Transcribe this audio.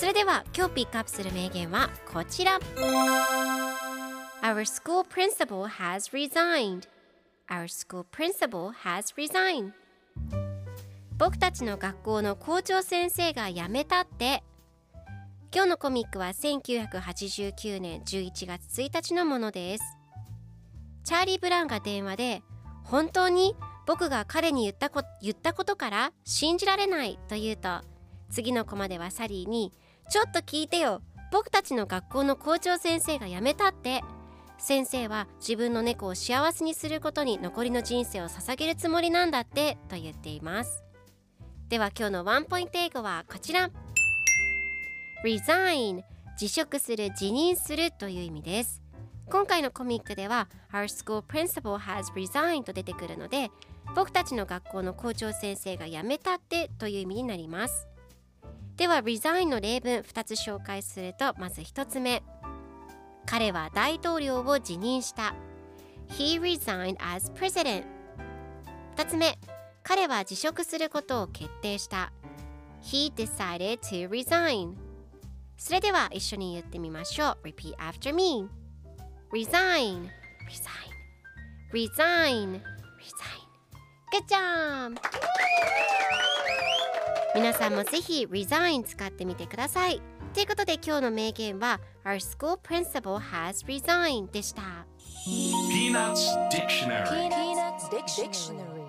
それでは今日ピックアップする名言はこちら。Our school principal has resigned. Our school principal has resigned. 僕たちの学校の校長先生が辞めたって。今日のコミックは1989年11月1日のものです。チャーリー・ブラウンが電話で本当に僕が彼に言ったこ言ったことから信じられないと言うと次のコマではサリーにちょっと聞いてよ。僕たちの学校の校長先生が辞めたって。先生は自分の猫を幸せにすることに残りの人生を捧げるつもりなんだって。と言っています。では今日のワンポイント英語はこちら。Resign 辞職する辞任するという意味です。今回のコミックでは Our school principal has resigned と出てくるので僕たちの学校の校長先生が辞めたってという意味になります。では resign の例文2つ紹介するとまず1つ目彼は大統領を辞任した He resigned as president 2つ目彼は辞職することを決定した He decided to resign それでは一緒に言ってみましょう Repeat after me Resign Resign Resign Resign Good job! 皆さんもぜひ resign 使ってみてください。ということで今日の名言は Our school principal has resigned でした。Peanuts Dictionary Peanuts Dictionary